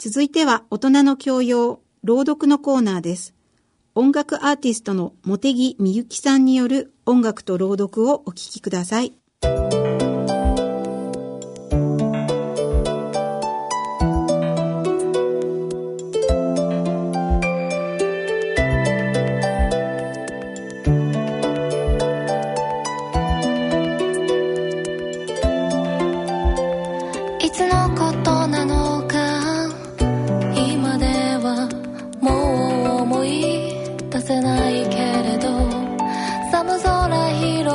続いては大人の教養、朗読のコーナーです。音楽アーティストの茂木みゆきさんによる音楽と朗読をお聴きください。いつのことなのか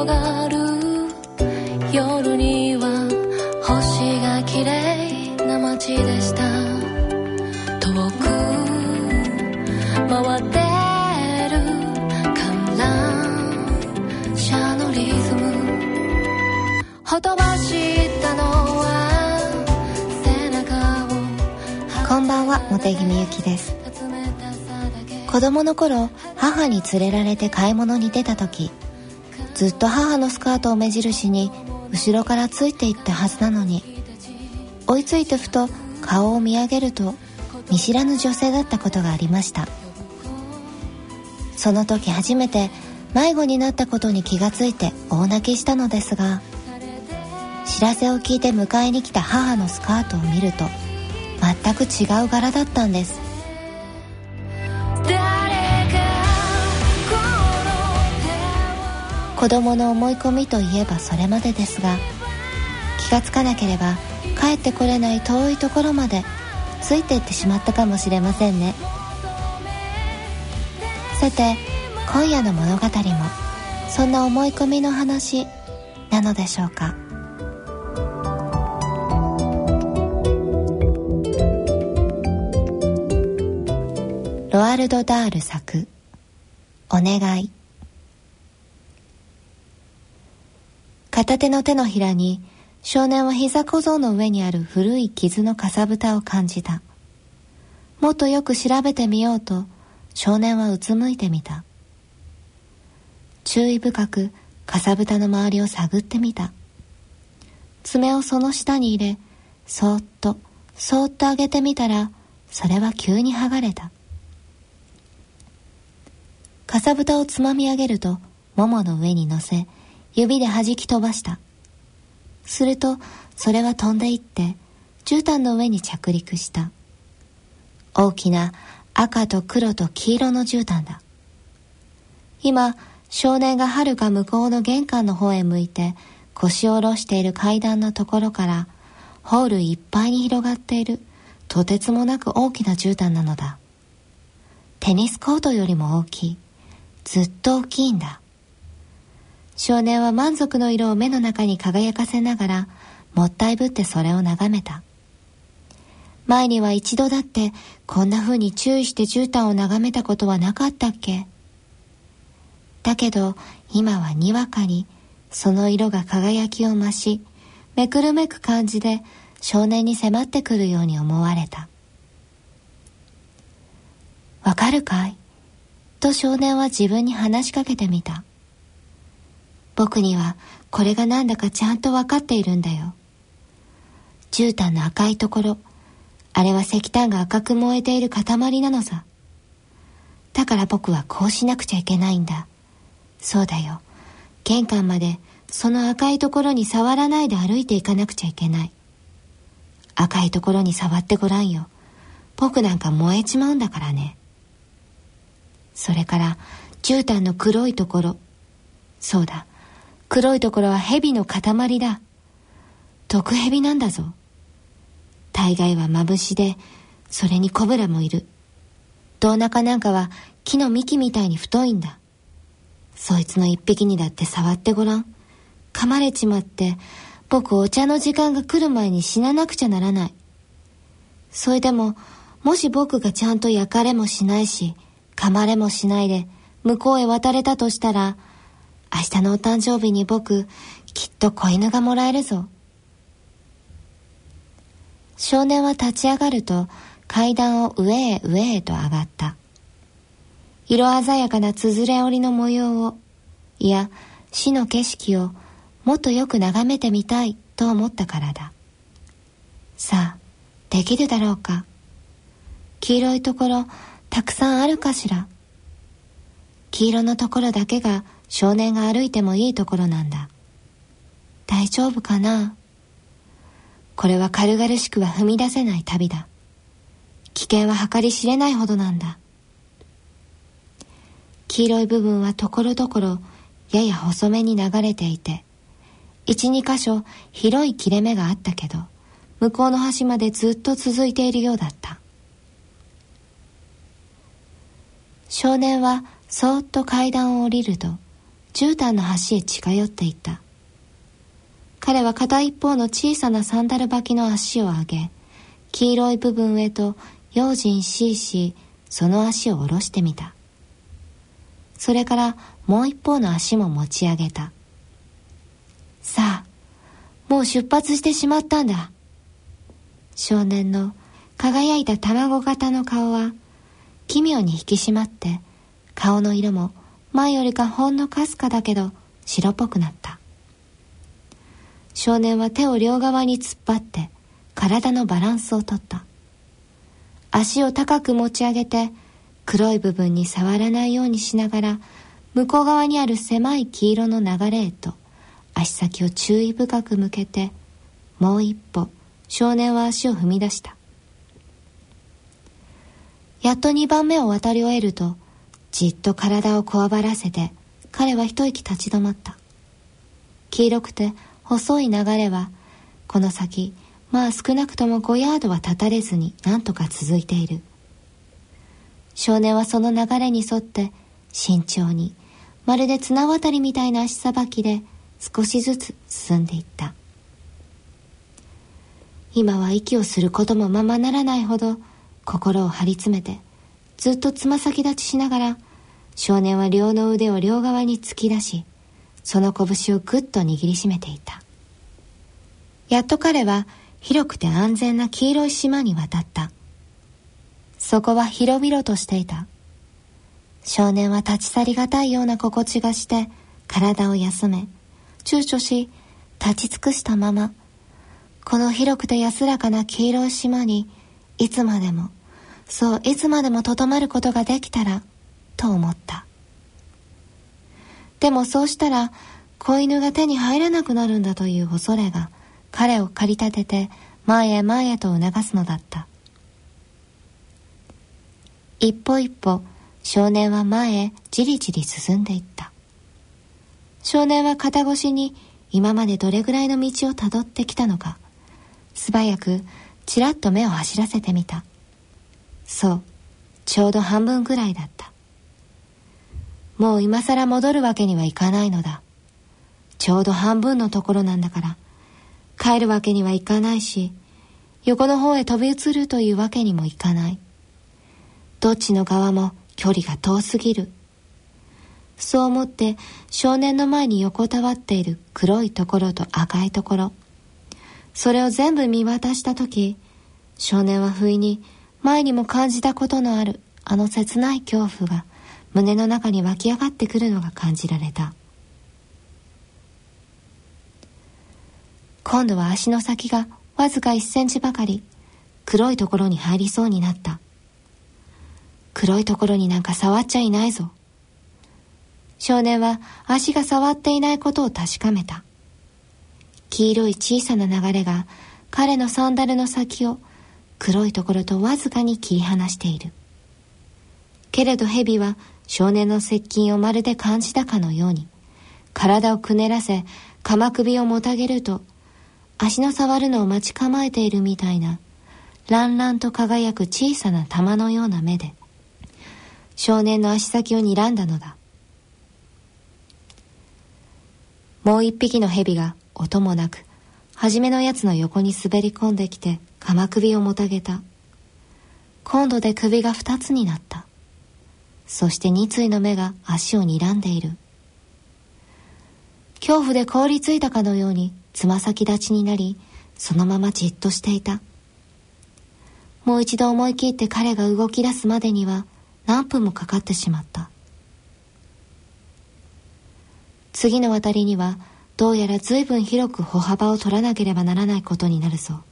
広がる夜には星が綺麗な街でした。遠く回ってる観覧車のリズム。ほとばしったのは背中をこんばんは茂木みゆきです。子供の頃母に連れられて買い物に出た時ずっと母のスカートを目印に後ろからついていったはずなのに追いついてふと顔を見上げると見知らぬ女性だったことがありました。その時初めて迷子になったことに気がついて大泣きしたのですが知らせを聞いて迎えに来た母のスカートを見ると全く違う柄だったんです。子供の思い込みといえばそれまでですが気がつかなければ帰ってこれない遠いところまでついていってしまったかもしれませんね。さて今夜の物語もそんな思い込みの話なのでしょうか？ロアルド・ダール作「お願い」片手の手のひらに少年は膝小僧の上にある古い傷のかさぶたを感じた。もっとよく調べてみようと少年はうつむいてみた。注意深くかさぶたの周りを探ってみた。爪をその下に入れそーっとそーっと上げてみたらそれは急に剥がれた。かさぶたをつまみ上げるとももの上に乗せ指で弾き飛ばした。するとそれは飛んでいって絨毯の上に着陸した。大きな赤と黒と黄色の絨毯だ。今少年がはるか向こうの玄関の方へ向いて腰を下ろしている階段のところからホールいっぱいに広がっているとてつもなく大きな絨毯なのだ。テニスコートよりも大きい。ずっと大きいんだ。少年は満足の色を目の中に輝かせながらもったいぶってそれを眺めた。前には一度だってこんな風に注意して絨毯を眺めたことはなかったっけ。だけど今はにわかにその色が輝きを増しめくるめく感じで少年に迫ってくるように思われた。わかるかい？と少年は自分に話しかけてみた。僕にはこれがなんだかちゃんとわかっているんだよ。絨毯の赤いところあれは石炭が赤く燃えている塊なのさ。だから僕はこうしなくちゃいけないんだ。そうだよ。玄関までその赤いところに触らないで歩いていかなくちゃいけない。赤いところに触ってごらんよ。僕なんか燃えちまうんだからね。それから絨毯の黒いところ。そうだ。黒いところは蛇の塊だ。毒蛇なんだぞ。大概はまぶしでそれにコブラもいる。胴中なんかは木の幹みたいに太いんだ。そいつの一匹にだって触ってごらん。噛まれちまって僕お茶の時間が来る前に死ななくちゃならない。それでももし僕がちゃんと焼かれもしないし噛まれもしないで向こうへ渡れたとしたら明日のお誕生日に僕きっと子犬がもらえるぞ。少年は立ち上がると階段を上へ上へと上がった。色鮮やかなつづれ織りの模様をいや死の景色をもっとよく眺めてみたいと思ったからだ。さあできるだろうか。黄色いところたくさんあるかしら。黄色のところだけが少年が歩いてもいいところなんだ。大丈夫かな？これは軽々しくは踏み出せない旅だ。危険は計り知れないほどなんだ。黄色い部分はところどころやや細めに流れていて一二箇所広い切れ目があったけど向こうの端までずっと続いているようだった。少年はそーっと階段を降りると絨毯の端へ近寄っていった。彼は片一方の小さなサンダル履きの足を上げ黄色い部分へと用心しいしその足を下ろしてみた。それからもう一方の足も持ち上げた。さあもう出発してしまったんだ。少年の輝いた卵型の顔は奇妙に引き締まって顔の色も前よりかほんのかすかだけど白っぽくなった。少年は手を両側に突っ張って体のバランスをとった。足を高く持ち上げて黒い部分に触らないようにしながら向こう側にある狭い黄色の流れへと足先を注意深く向けてもう一歩少年は足を踏み出した。やっと二番目を渡り終えるとじっと体をこわばらせて彼は一息立ち止まった。黄色くて細い流れはこの先まあ少なくとも5ヤードは立たれずに何とか続いている。少年はその流れに沿って慎重にまるで綱渡りみたいな足さばきで少しずつ進んでいった。今は息をすることもままならないほど心を張り詰めてずっとつま先立ちしながら少年は両の腕を両側に突き出しその拳をぐっと握りしめていた。やっと彼は広くて安全な黄色い島に渡った。そこは広々としていた。少年は立ち去りがたいような心地がして体を休め躊躇し立ち尽くしたままこの広くて安らかな黄色い島にいつまでもそういつまでもとどまることができたらと思った。でもそうしたら子犬が手に入らなくなるんだという恐れが彼を駆り立てて前へ前へと促すのだった。一歩一歩少年は前へじりじり進んでいった。少年は肩越しに今までどれぐらいの道をたどってきたのか素早くちらっと目を走らせてみた。そう。ちょうど半分ぐらいだった。もう今更戻るわけにはいかないのだ。ちょうど半分のところなんだから。帰るわけにはいかないし横の方へ飛び移るというわけにもいかない。どっちの側も距離が遠すぎる。そう思って少年の前に横たわっている黒いところと赤いところ。それを全部見渡した時少年は不意に前にも感じたことのあるあの切ない恐怖が胸の中に湧き上がってくるのが感じられた。今度は足の先がわずか1センチばかり黒いところに入りそうになった。黒いところになんか触っちゃいないぞ。少年は足が触っていないことを確かめた。黄色い小さな流れが彼のサンダルの先を黒いところとわずかに切り離している。けれど蛇は少年の接近をまるで感じたかのように体をくねらせ鎌首をもたげると足の触るのを待ち構えているみたいな乱々と輝く小さな玉のような目で少年の足先を睨んだのだ。もう一匹の蛇が音もなく初めのやつの横に滑り込んできて鎌首をもたげた。今度で首が二つになった。そして二対の目が足を睨んでいる。恐怖で凍りついたかのようにつま先立ちになりそのままじっとしていた。もう一度思い切って彼が動き出すまでには何分もかかってしまった。次の渡りにはどうやら随分広く歩幅を取らなければならないことになるそう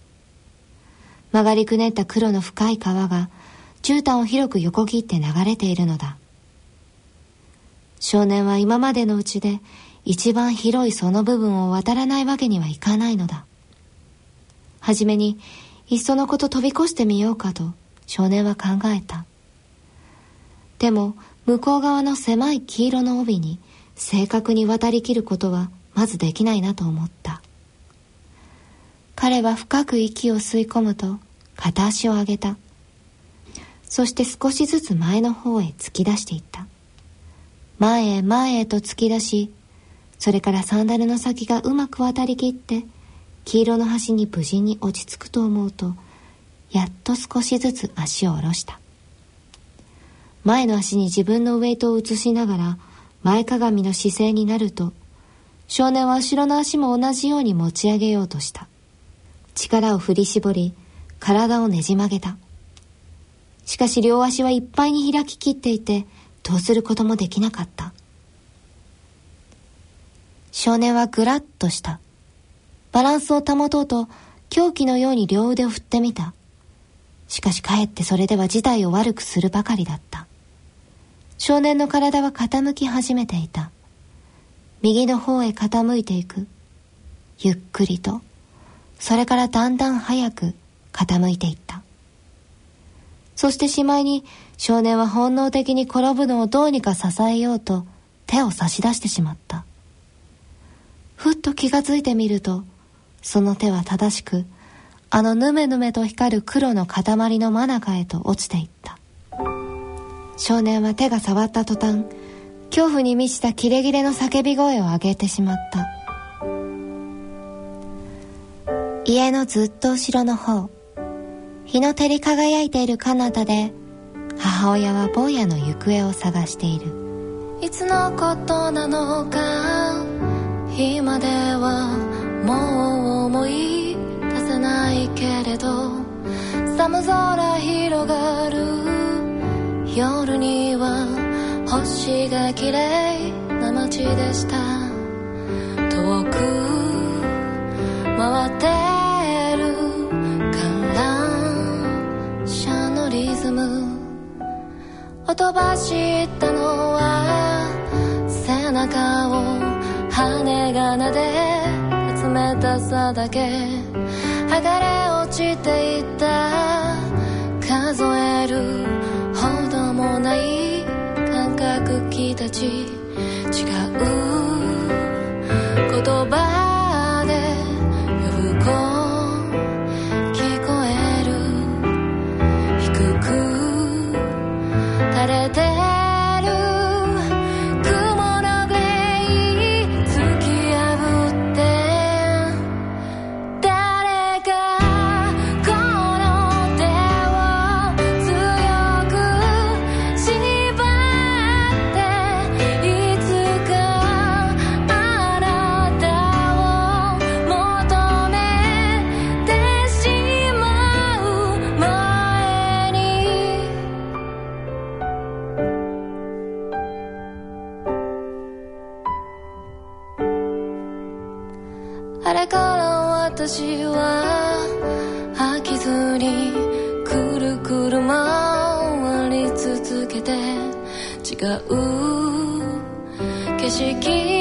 曲がりくねった黒の深い川が絨毯を広く横切って流れているのだ。少年は今までのうちで一番広いその部分を渡らないわけにはいかないのだ。はじめにいっそのこと飛び越してみようかと少年は考えた。でも向こう側の狭い黄色の帯に正確に渡りきることはまずできないなと思った。彼は深く息を吸い込むと片足を上げた。そして少しずつ前の方へ突き出していった。前へ前へと突き出しそれからサンダルの先がうまく渡りきって黄色の端に無事に落ち着くと思うとやっと少しずつ足を下ろした。前の足に自分のウエイトを移しながら前かがみの姿勢になると少年は後ろの足も同じように持ち上げようとした。力を振り絞り体をねじ曲げたしかし両足はいっぱいに開ききっていてどうすることもできなかった少年はぐらっとした。バランスを保とうと狂気のように両腕を振ってみた。しかしかえってそれでは事態を悪くするばかりだった。少年の体は傾き始めていた。右の方へ傾いていく。ゆっくりと、それからだんだん早く傾いていった。そしてしまいに少年は本能的に転ぶのをどうにか支えようと手を差し出してしまった。ふっと気がついてみると、その手は正しく、あのぬめぬめと光る黒の塊の真中へと落ちていった。少年は手が触った途端、恐怖に満ちたキレキレの叫び声を上げてしまった。家のずっと後ろの方、日の照り輝いている彼方で、母親は坊やの行方を探している。いつのことなのか今ではもう思い出せないけれど寒空広がる夜には星が綺麗な街でした遠くってる観覧車のリズム。を飛ばしたのは背中を羽がなで冷たさだけ剥がれ落ちていった数えるほどもない感覚気たち。違う。言葉私は飽きずにくるくる回り続けて違う景色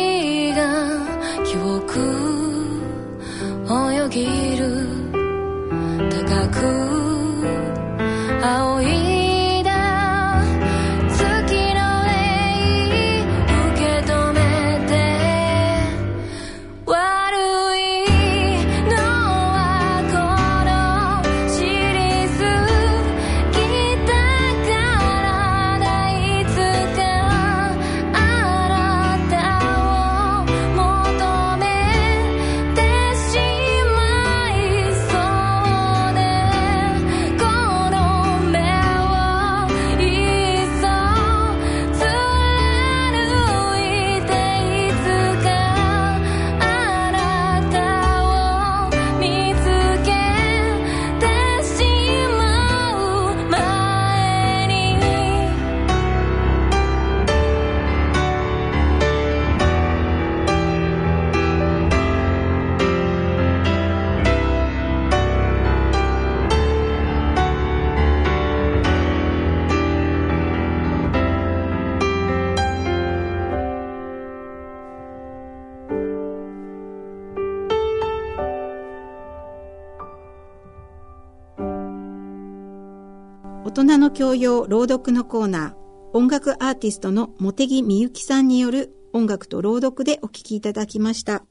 の教養朗読のコーナー、音楽アーティストの茂木みゆきさんによる音楽と朗読でお聴きいただきました。